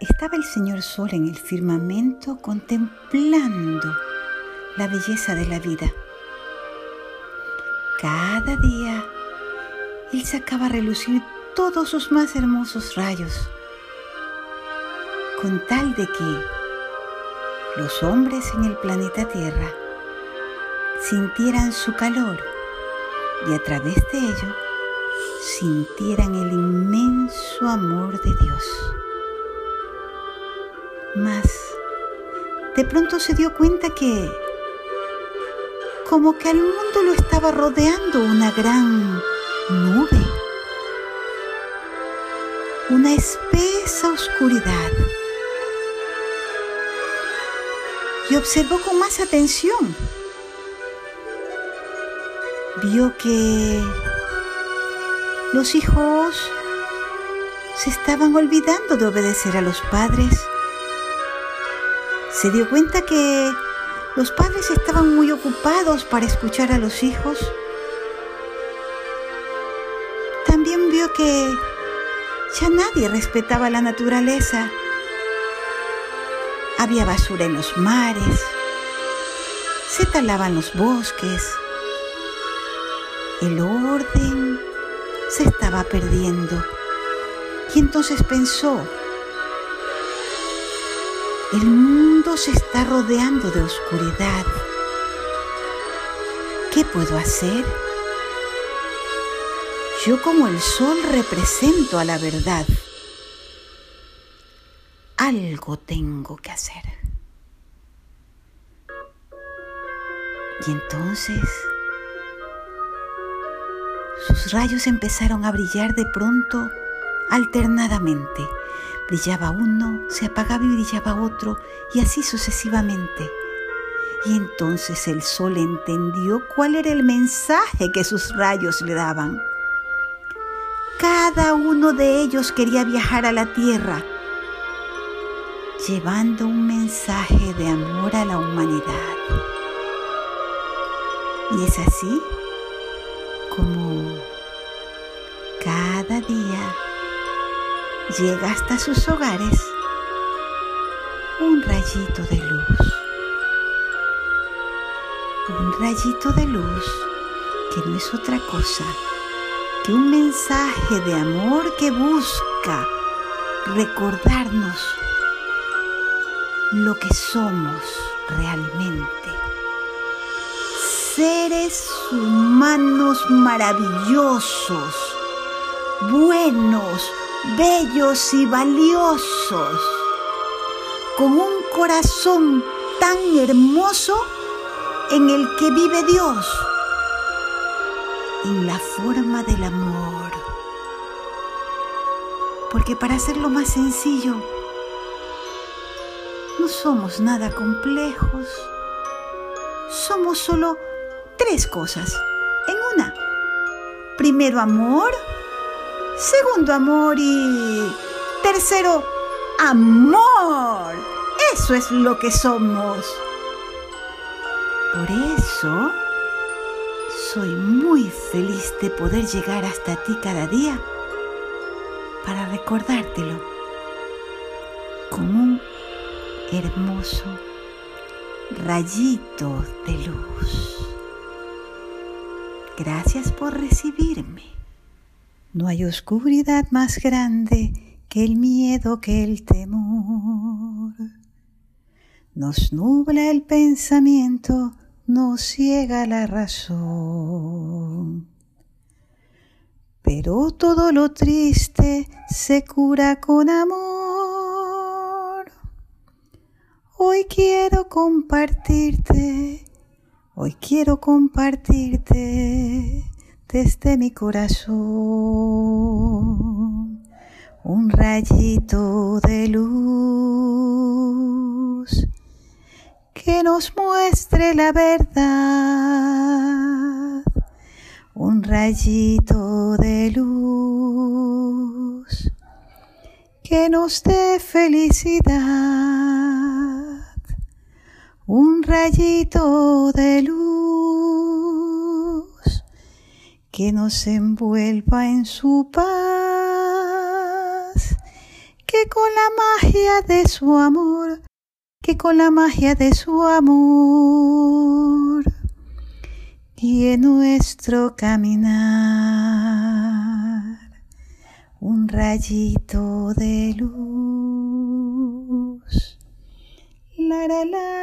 estaba el señor Sol en el firmamento contemplando la belleza de la vida. Cada día él sacaba a relucir todos sus más hermosos rayos, con tal de que los hombres en el planeta Tierra sintieran su calor y a través de ello sintieran el inmenso amor de Dios. Mas, de pronto se dio cuenta que como que al mundo lo estaba rodeando una gran nube, una espesa oscuridad. Y observó con más atención. Vio que los hijos se estaban olvidando de obedecer a los padres. Se dio cuenta que los padres estaban muy ocupados para escuchar a los hijos. También vio que ya nadie respetaba la naturaleza. Había basura en los mares, se talaban los bosques, el orden se estaba perdiendo. Y entonces pensó, el mundo se está rodeando de oscuridad. ¿Qué puedo hacer? Yo como el sol represento a la verdad. Algo tengo que hacer. Y entonces sus rayos empezaron a brillar de pronto alternadamente Brillaba uno, se apagaba y brillaba otro, y así sucesivamente. Y entonces el sol entendió cuál era el mensaje que sus rayos le daban. Cada uno de ellos quería viajar a la tierra, llevando un mensaje de amor a la humanidad. Y es así llega hasta sus hogares un rayito de luz. Un rayito de luz que no es otra cosa que un mensaje de amor que busca recordarnos lo que somos realmente. Seres humanos maravillosos, buenos, bellos y valiosos, con un corazón tan hermoso en el que vive Dios, en la forma del amor. Porque para hacerlo más sencillo, no somos nada complejos, somos solo tres cosas en una. Primero amor, Segundo, amor. Y tercero, amor. Eso es lo que somos. Por eso, soy muy feliz de poder llegar hasta ti cada día para recordártelo con un hermoso rayito de luz. Gracias por recibirme. No hay oscuridad más grande que el miedo, que el temor. Nos nubla el pensamiento, nos ciega la razón. Pero todo lo triste se cura con amor. Hoy quiero compartirte, hoy quiero compartirte desde mi corazón un rayito de luz que nos muestre la verdad, un rayito de luz que nos dé felicidad, un rayito de luz que nos envuelva en su paz, que con la magia de su amor, que con la magia de su amor, guíe nuestro caminar, un rayito de luz. La la la